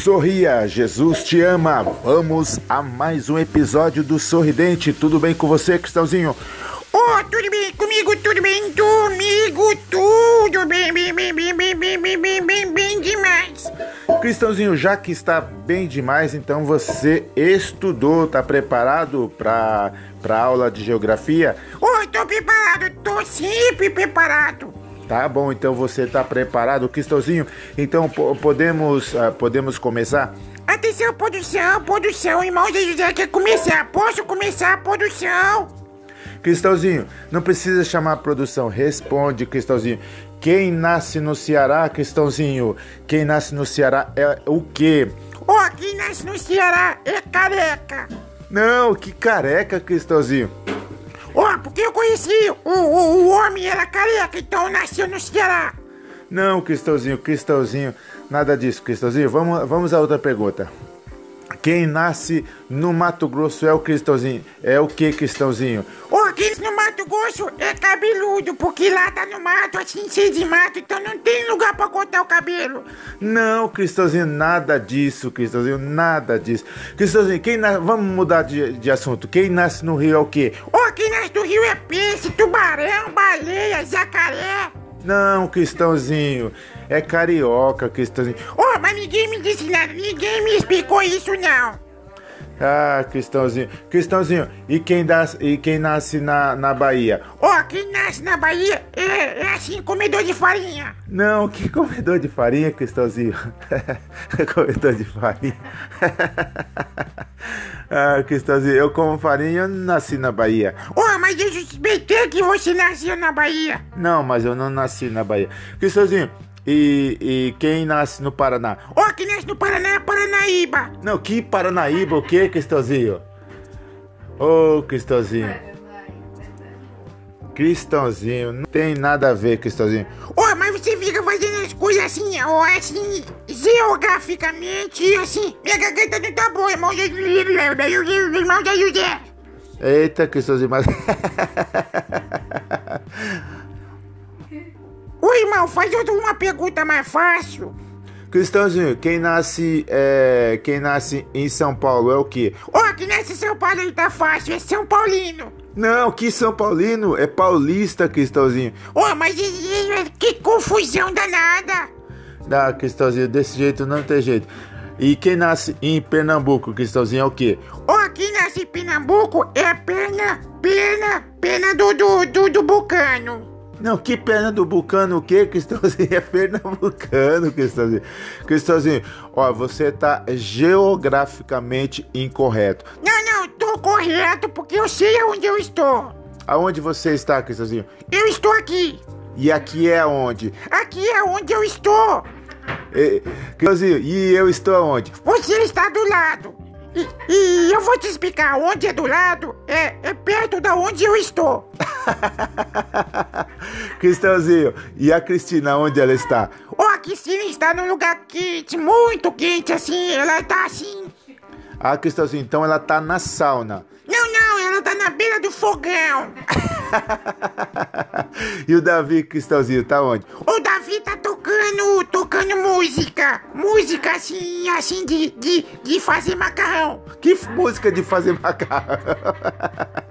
Sorria, Jesus te ama. Vamos a mais um episódio do Sorridente. Tudo bem com você, Cristãozinho? Oh, tudo bem comigo, tudo bem comigo, tudo bem, bem, bem, bem, bem, bem, bem, bem, bem, bem demais. Cristãozinho, já que está bem demais, então você estudou, tá preparado para para aula de geografia? Oh, tô preparado, tô sempre preparado. Tá bom, então você está preparado, Cristãozinho? Então podemos uh, podemos começar? Atenção, produção, produção, irmão José quer começar. Posso começar, produção? Cristãozinho, não precisa chamar a produção. Responde, Cristãozinho. Quem nasce no Ceará, Cristãozinho? Quem nasce no Ceará é o quê? Oh, quem nasce no Ceará é careca. Não, que careca, Cristãozinho. Ó, oh, porque eu conheci o, o, o homem era careca, então nasceu no Ceará. Não, Cristãozinho, Cristãozinho, nada disso, Cristãozinho. Vamos, vamos a outra pergunta. Quem nasce no Mato Grosso é o Cristãozinho. É o que, Cristãozinho? Oh, nasce no Mato Grosso é cabeludo, porque lá tá no mato, assim, cheio de mato, então não tem lugar pra cortar o cabelo. Não, Cristãozinho, nada disso, Cristãozinho, nada disso. Cristãozinho, quem. Vamos mudar de, de assunto. Quem nasce no Rio é o quê? Oh, quem nasce no Rio é peixe, tubarão, baleia, jacaré. Não, Cristãozinho, é carioca, Cristãozinho. Oh, mas ninguém me disse nada, ninguém me explicou isso não. Ah, Cristãozinho. Cristãozinho, e quem, das, e quem nasce na, na Bahia? Ó, oh, quem nasce na Bahia é, é assim, comedor de farinha. Não, que comedor de farinha, Cristãozinho? comedor de farinha. ah, Cristãozinho, eu como farinha, eu nasci na Bahia. Ó, oh, mas eu suspeitei que você nasceu na Bahia. Não, mas eu não nasci na Bahia. Cristãozinho, e, e, quem nasce no Paraná? Ó, oh, quem nasce no Paraná é Paranaíba. Não, que Paranaíba, o que, Cristãozinho? Ô, oh, Cristãozinho. Cristãozinho, não tem nada a ver, Cristãozinho. Ó, oh, mas você fica fazendo as coisas assim, ó, assim, geograficamente, assim. Minha garganta não tá boa, irmão José. Irmão José. Eita, Cristãozinho, mas. Irmão, faz outra uma pergunta mais fácil. Cristãozinho, quem nasce, é, quem nasce em São Paulo é o quê? Ó, oh, quem nasce em São Paulo ele tá fácil, é São Paulino. Não, que São Paulino é paulista, Cristãozinho. Ó, oh, mas que confusão danada. Dá, Cristãozinho, desse jeito não tem jeito. E quem nasce em Pernambuco, Cristãozinho, é o quê? Ó, oh, quem nasce em Pernambuco é pena, pena, pena do, do, do, do Bucano. Não, que perna do Bucano o quê, Cristãozinho? É pernambucano, Cristãozinho. Cristãozinho, ó, você tá geograficamente incorreto. Não, não, tô correto porque eu sei onde eu estou. Aonde você está, Cristãozinho? Eu estou aqui. E aqui é onde? Aqui é onde eu estou. E, Cristãozinho, e eu estou aonde? Você está do lado. E, e, eu vou te explicar onde é do lado, é, é perto da onde eu estou. Cristãozinho, e a Cristina, onde ela está? Oh, a Cristina está num lugar quente, muito quente, assim, ela está assim. Ah, Cristãozinho, então ela está na sauna. Não, não, ela tá na beira do fogão. e o Davi, Cristãozinho, tá onde? O Davi tá tocando, tocando música. Música assim, assim de, de, de fazer macarrão. Que música de fazer macarrão?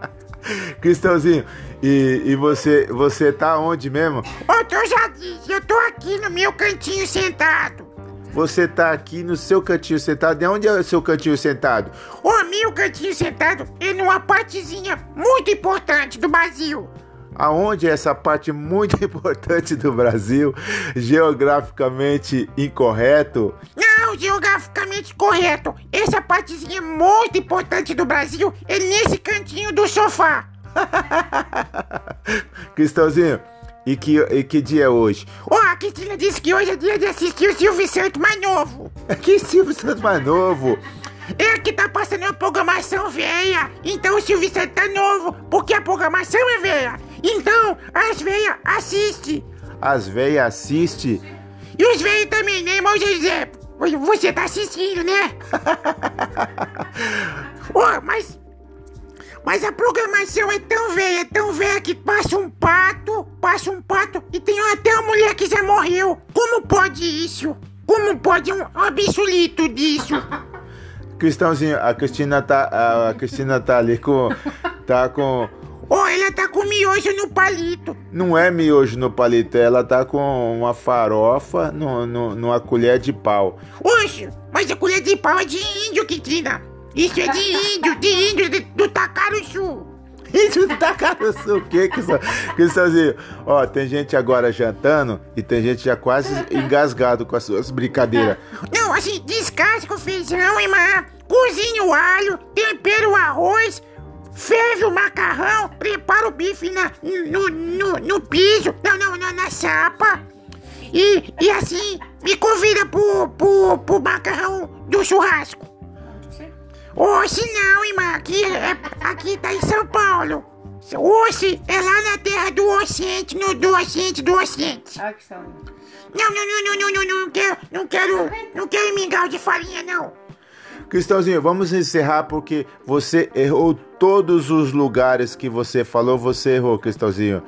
Cristãozinho, e, e você, você tá onde mesmo? Eu já disse, eu tô aqui no meu cantinho sentado. Você tá aqui no seu cantinho sentado. De onde é o seu cantinho sentado? O meu cantinho sentado é numa partezinha muito importante do Brasil. Aonde é essa parte muito importante do Brasil, geograficamente incorreto? Não, geograficamente correto. Essa partezinha muito importante do Brasil é nesse cantinho do sofá. Cristãozinho, e que, e que dia é hoje? Ó, oh, a Cristina disse que hoje é dia de assistir o Silvio Santos mais novo. Que Silvio Santos mais novo? É que tá passando uma programação velha. Então o Silvio Santos tá novo, porque a programação é velha. Então, as velhas assistem. As velhas assistem? E os velhos também, né, irmão José? Você tá assistindo, né? oh, mas mas a programação é tão velha, tão velha que passa um pato, passa um pato e tem até uma mulher que já morreu. Como pode isso? como pode um absurdo disso? Cristãozinho, a Cristina tá. A Cristina tá ali com. Tá com. Oh, ela tá com miojo no palito. Não é miojo no palito, ela tá com uma farofa no, no, numa colher de pau. Oxe, mas a colher de pau é de índio, Cristina. Isso é de índio, de índio de, do Tacaruçu. Isso do Tacaruçu, o que que isso? Cristãozinho, ó, tem gente agora jantando e tem gente já quase engasgado com as suas brincadeiras. Não, assim, descasca o feijão, irmã. Cozinha o alho, tempera o arroz, ferve o macarrão, prepara o bife na, no, no, no piso, não, não, não, na chapa. E, e assim, me convida pro, pro, pro macarrão do churrasco. Oxe, não, irmã, aqui, é, aqui tá em São Paulo. Oxe, é lá na terra do Ocidente, no do Ocidente, do Ocidente. Ah, que são. Não, não, não, não, não, não, não, não quero, não quero, não quero mingau de farinha, não. Cristãozinho, vamos encerrar porque você errou todos os lugares que você falou, você errou, Cristãozinho.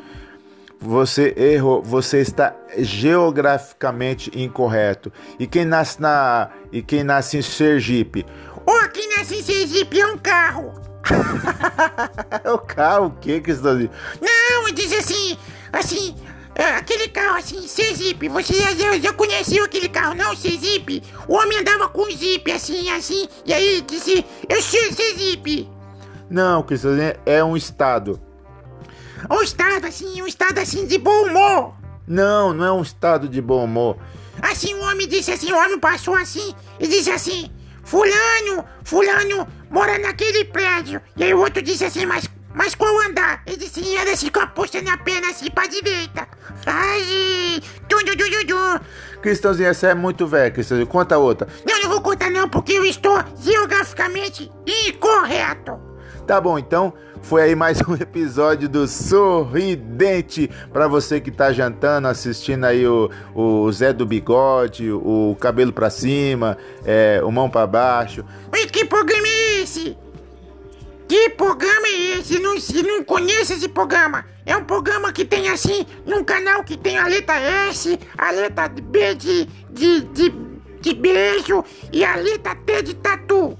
Você errou, você está geograficamente incorreto. E quem nasce na e quem nasce em Sergipe? Ô, quem nasce em Sergipe é um carro. É o carro, o que, Cristãozinho? Não, diz assim, assim, é, aquele carro assim, Sergipe, você já, já, conheceu aquele carro, não, Sergipe? O homem andava com Jeep, assim, assim, e aí disse, eu sou Sergipe. Não, Cristãozinho, é um estado. Um estado assim, um estado assim de bom humor. Não, não é um estado de bom humor. Assim, o homem disse assim, o homem passou assim e disse assim, fulano, fulano mora naquele prédio. E aí o outro disse assim, mas, mas qual andar? Ele disse, e era assim com a posta na perna assim pra direita. Ai, tum, tum, tum, tum. Cristãozinho, essa é muito velha, Cristãozinho. Conta outra. Não, não vou contar não, porque eu estou geograficamente incorreto. Tá bom, então foi aí mais um episódio do Sorridente para você que tá jantando, assistindo aí o, o Zé do Bigode, o cabelo pra cima, é, o mão pra baixo. Oi, que programa é esse? Que programa é esse? Não, se não conheço esse programa. É um programa que tem assim, num canal que tem a letra S, a letra B de, de, de, de beijo e a letra T de tatu.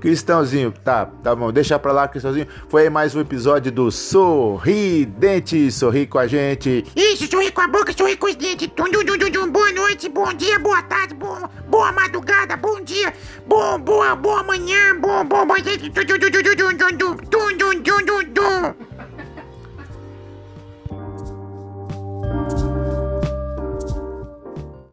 Cristãozinho, tá, tá bom, deixa pra lá, Cristãozinho. Foi mais um episódio do Sorridente. Sorri com a gente. Isso, sorri com a boca, sorri com os dentes. Dum, dum, dum, dum. Boa noite, bom dia, boa tarde, boa, boa madrugada, bom dia, bom, boa, boa manhã, bom, bom, bom.